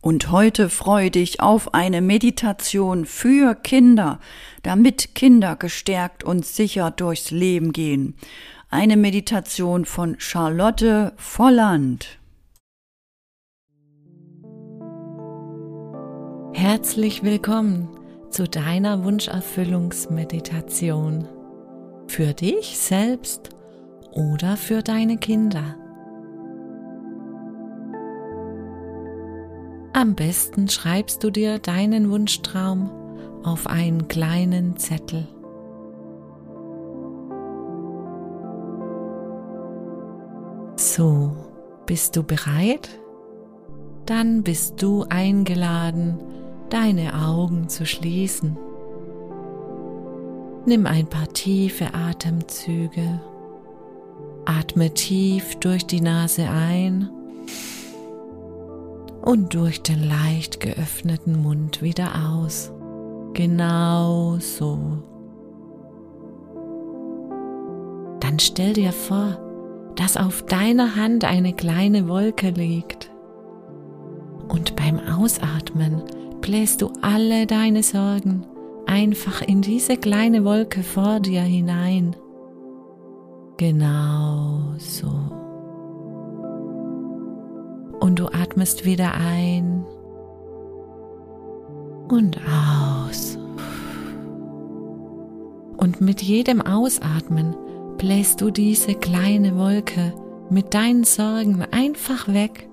Und heute freu dich auf eine Meditation für Kinder, damit Kinder gestärkt und sicher durchs Leben gehen. Eine Meditation von Charlotte Volland. Herzlich willkommen zu deiner Wunscherfüllungsmeditation. Für dich selbst oder für deine Kinder. Am besten schreibst du dir deinen Wunschtraum auf einen kleinen Zettel. So, bist du bereit? Dann bist du eingeladen, deine Augen zu schließen. Nimm ein paar tiefe Atemzüge. Atme tief durch die Nase ein und durch den leicht geöffneten Mund wieder aus. Genau so. Dann stell dir vor, dass auf deiner Hand eine kleine Wolke liegt. Und beim Ausatmen bläst du alle deine Sorgen einfach in diese kleine Wolke vor dir hinein. Genau so und du atmest wieder ein und aus. Und mit jedem Ausatmen bläst du diese kleine Wolke mit deinen Sorgen einfach weg,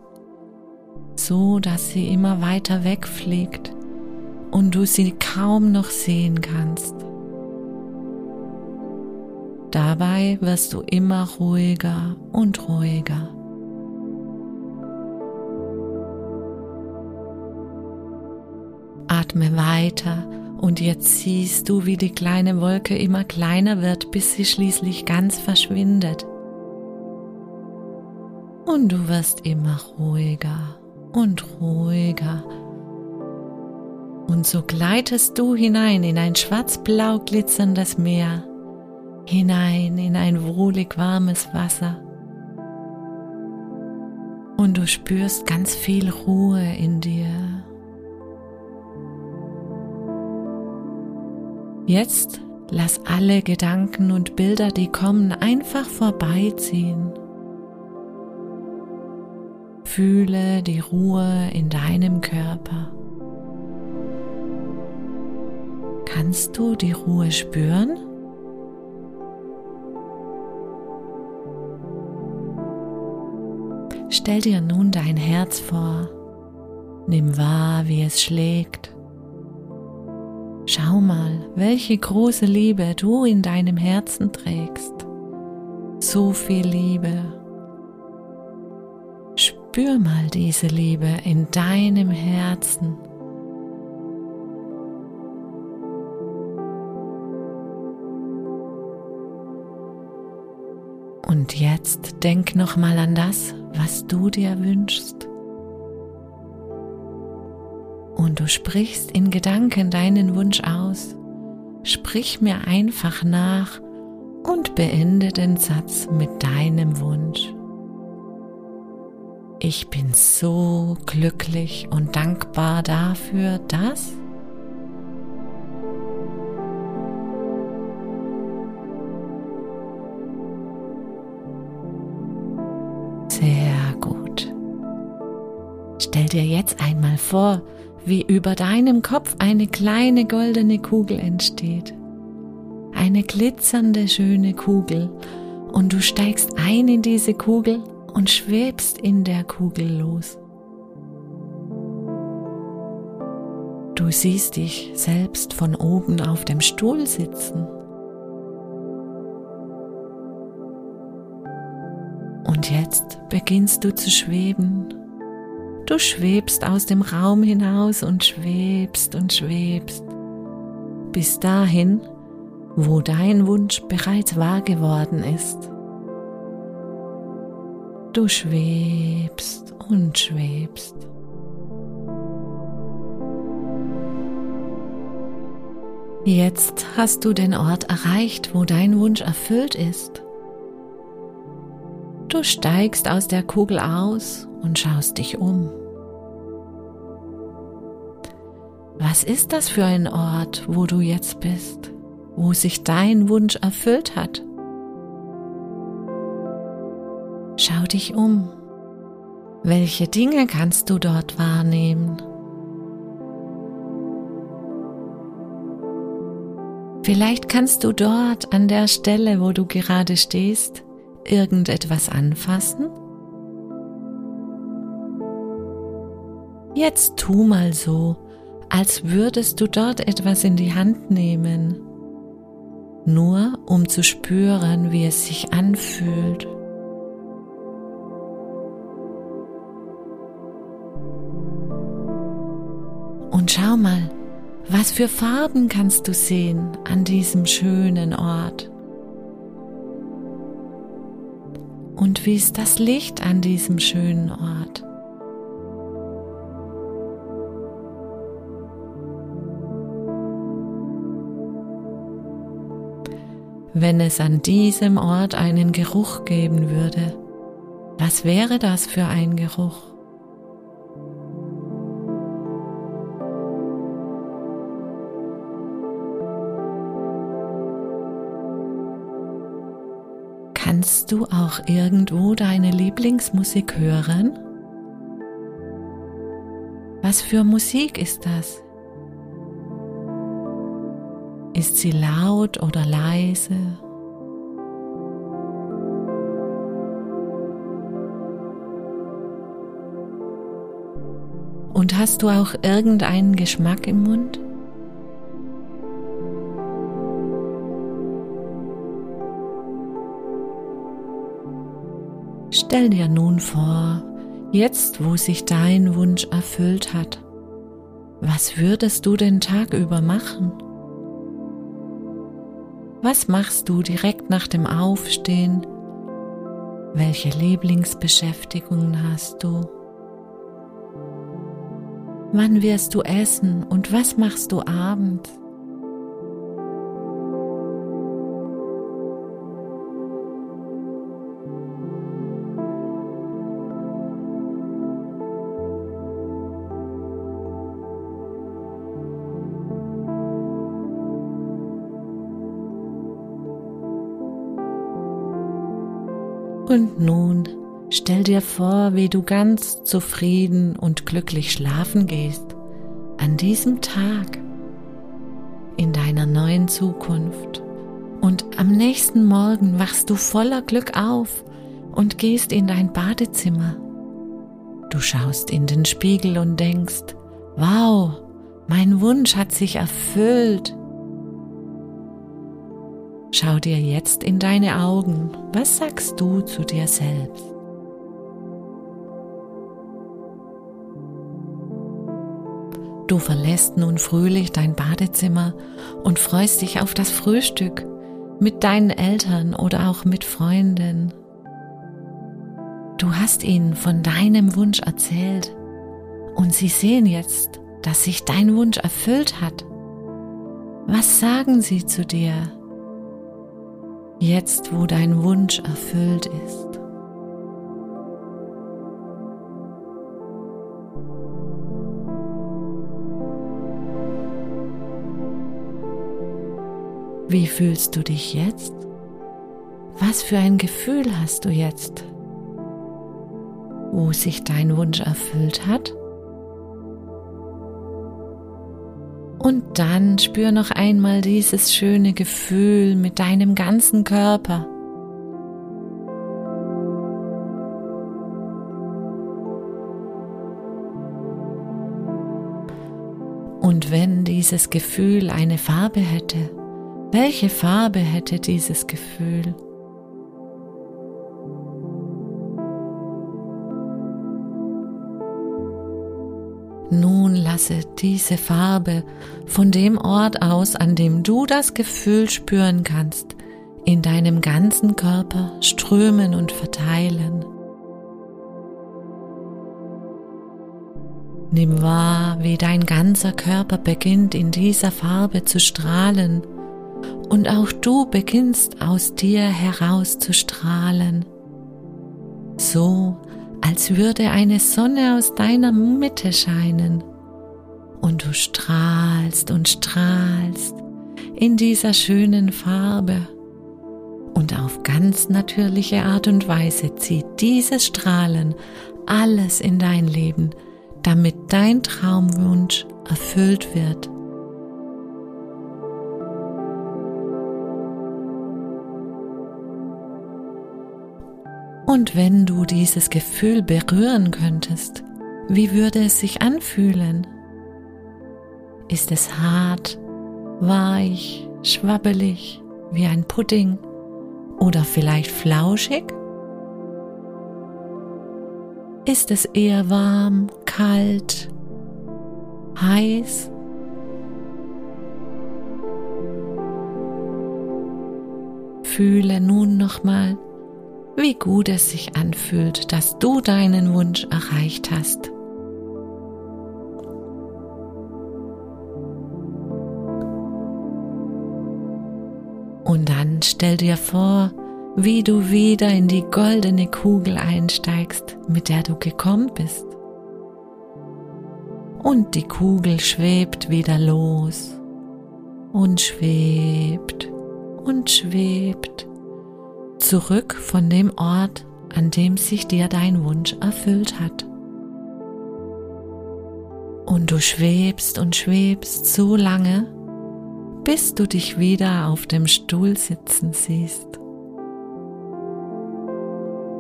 so dass sie immer weiter wegfliegt und du sie kaum noch sehen kannst. Dabei wirst du immer ruhiger und ruhiger. Atme weiter und jetzt siehst du, wie die kleine Wolke immer kleiner wird, bis sie schließlich ganz verschwindet. Und du wirst immer ruhiger und ruhiger. Und so gleitest du hinein in ein schwarzblau glitzerndes Meer, hinein in ein wohlig warmes Wasser. Und du spürst ganz viel Ruhe in dir Jetzt lass alle Gedanken und Bilder, die kommen, einfach vorbeiziehen. Fühle die Ruhe in deinem Körper. Kannst du die Ruhe spüren? Stell dir nun dein Herz vor. Nimm wahr, wie es schlägt. Schau mal, welche große Liebe du in deinem Herzen trägst. So viel Liebe. Spür mal diese Liebe in deinem Herzen. Und jetzt denk noch mal an das, was du dir wünschst und du sprichst in Gedanken deinen Wunsch aus. Sprich mir einfach nach und beende den Satz mit deinem Wunsch. Ich bin so glücklich und dankbar dafür, dass Sehr gut. Stell dir jetzt einmal vor, wie über deinem Kopf eine kleine goldene Kugel entsteht. Eine glitzernde schöne Kugel und du steigst ein in diese Kugel und schwebst in der Kugel los. Du siehst dich selbst von oben auf dem Stuhl sitzen. Und jetzt beginnst du zu schweben Du schwebst aus dem Raum hinaus und schwebst und schwebst bis dahin, wo dein Wunsch bereits wahr geworden ist. Du schwebst und schwebst. Jetzt hast du den Ort erreicht, wo dein Wunsch erfüllt ist. Du steigst aus der Kugel aus und schaust dich um. Was ist das für ein Ort, wo du jetzt bist, wo sich dein Wunsch erfüllt hat? Schau dich um. Welche Dinge kannst du dort wahrnehmen? Vielleicht kannst du dort an der Stelle, wo du gerade stehst, irgendetwas anfassen? Jetzt tu mal so, als würdest du dort etwas in die Hand nehmen, nur um zu spüren, wie es sich anfühlt. Und schau mal, was für Farben kannst du sehen an diesem schönen Ort? Und wie ist das Licht an diesem schönen Ort? Wenn es an diesem Ort einen Geruch geben würde, was wäre das für ein Geruch? Kannst du auch irgendwo deine Lieblingsmusik hören? Was für Musik ist das? Ist sie laut oder leise? Und hast du auch irgendeinen Geschmack im Mund? Stell dir nun vor, jetzt wo sich dein Wunsch erfüllt hat, was würdest du den Tag über machen? Was machst du direkt nach dem Aufstehen? Welche Lieblingsbeschäftigungen hast du? Wann wirst du essen und was machst du abends? Und nun stell dir vor, wie du ganz zufrieden und glücklich schlafen gehst an diesem Tag in deiner neuen Zukunft. Und am nächsten Morgen wachst du voller Glück auf und gehst in dein Badezimmer. Du schaust in den Spiegel und denkst, wow, mein Wunsch hat sich erfüllt. Schau dir jetzt in deine Augen. Was sagst du zu dir selbst? Du verlässt nun fröhlich dein Badezimmer und freust dich auf das Frühstück mit deinen Eltern oder auch mit Freunden. Du hast ihnen von deinem Wunsch erzählt und sie sehen jetzt, dass sich dein Wunsch erfüllt hat. Was sagen sie zu dir? Jetzt wo dein Wunsch erfüllt ist. Wie fühlst du dich jetzt? Was für ein Gefühl hast du jetzt, wo sich dein Wunsch erfüllt hat? Und dann spür noch einmal dieses schöne Gefühl mit deinem ganzen Körper. Und wenn dieses Gefühl eine Farbe hätte, welche Farbe hätte dieses Gefühl? Nun lasse diese Farbe von dem Ort aus, an dem du das Gefühl spüren kannst, in deinem ganzen Körper strömen und verteilen. Nimm wahr, wie dein ganzer Körper beginnt in dieser Farbe zu strahlen und auch du beginnst aus dir heraus zu strahlen, so als würde eine Sonne aus deiner Mitte scheinen Und du strahlst und strahlst in dieser schönen Farbe. Und auf ganz natürliche Art und Weise zieht dieses Strahlen alles in dein Leben, damit dein Traumwunsch erfüllt wird. Und wenn du dieses Gefühl berühren könntest, wie würde es sich anfühlen? Ist es hart, weich, schwabbelig wie ein Pudding oder vielleicht flauschig? Ist es eher warm, kalt, heiß? Fühle nun nochmal, wie gut es sich anfühlt, dass du deinen Wunsch erreicht hast. Und dann stell dir vor, wie du wieder in die goldene Kugel einsteigst, mit der du gekommen bist. Und die Kugel schwebt wieder los und schwebt und schwebt zurück von dem Ort, an dem sich dir dein Wunsch erfüllt hat. Und du schwebst und schwebst so lange, bis du dich wieder auf dem Stuhl sitzen siehst.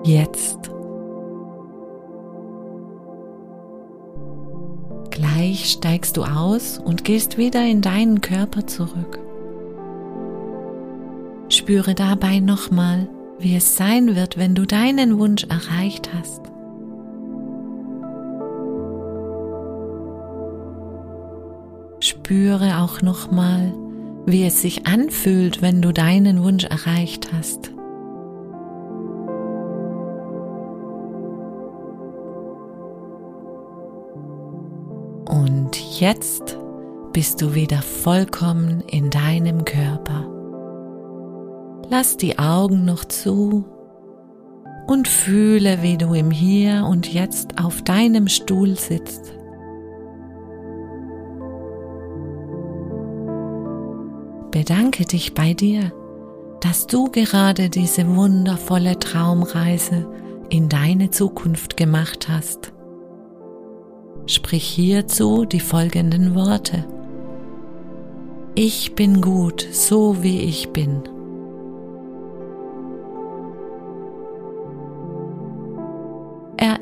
Jetzt. Gleich steigst du aus und gehst wieder in deinen Körper zurück. Spüre dabei nochmal, wie es sein wird, wenn du deinen Wunsch erreicht hast. Spüre auch nochmal, wie es sich anfühlt, wenn du deinen Wunsch erreicht hast. Und jetzt bist du wieder vollkommen in deinem Körper. Lass die Augen noch zu und fühle, wie du im Hier und Jetzt auf deinem Stuhl sitzt. Bedanke dich bei dir, dass du gerade diese wundervolle Traumreise in deine Zukunft gemacht hast. Sprich hierzu die folgenden Worte. Ich bin gut, so wie ich bin.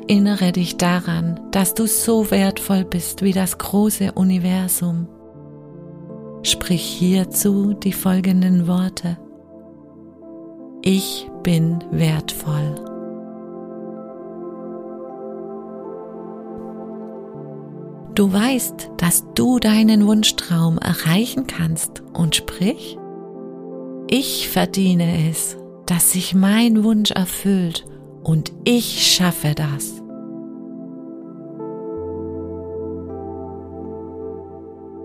Erinnere dich daran, dass du so wertvoll bist wie das große Universum. Sprich hierzu die folgenden Worte. Ich bin wertvoll. Du weißt, dass du deinen Wunschtraum erreichen kannst und sprich, ich verdiene es, dass sich mein Wunsch erfüllt und ich schaffe das.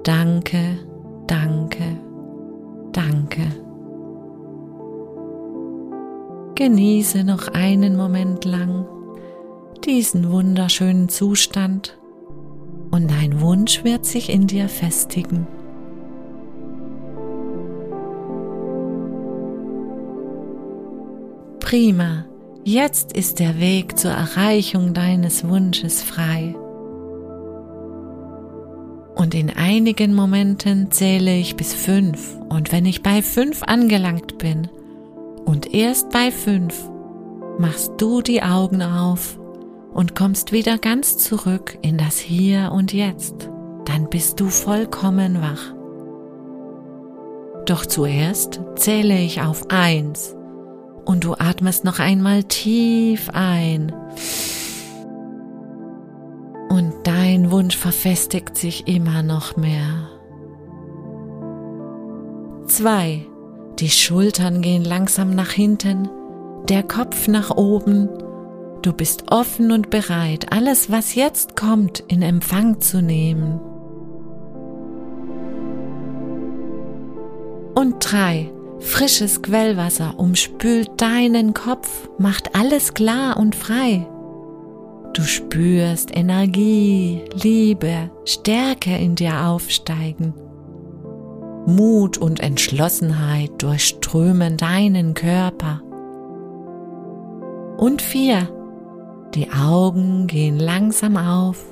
Danke, danke, danke. Genieße noch einen Moment lang diesen wunderschönen Zustand und dein Wunsch wird sich in dir festigen. Prima, jetzt ist der Weg zur Erreichung deines Wunsches frei. Und in einigen Momenten zähle ich bis fünf. Und wenn ich bei fünf angelangt bin und erst bei fünf, machst du die Augen auf und kommst wieder ganz zurück in das Hier und Jetzt. Dann bist du vollkommen wach. Doch zuerst zähle ich auf eins und du atmest noch einmal tief ein und dein Wunsch verfestigt sich immer noch mehr. Zwei. Die Schultern gehen langsam nach hinten, der Kopf nach oben. Du bist offen und bereit, alles, was jetzt kommt, in Empfang zu nehmen. Und drei. Frisches Quellwasser umspült deinen Kopf, macht alles klar und frei. Du spürst Energie, Liebe, Stärke in dir aufsteigen. Mut und Entschlossenheit durchströmen deinen Körper. Und vier. Die Augen gehen langsam auf,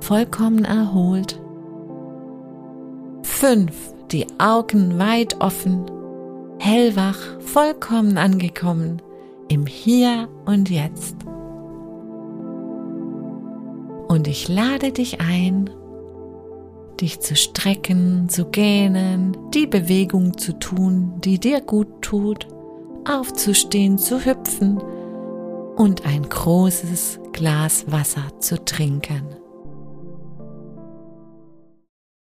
vollkommen erholt. Fünf. Die Augen weit offen, hellwach, vollkommen angekommen im Hier und Jetzt. Und ich lade dich ein, dich zu strecken, zu gähnen, die Bewegung zu tun, die dir gut tut, aufzustehen, zu hüpfen und ein großes Glas Wasser zu trinken.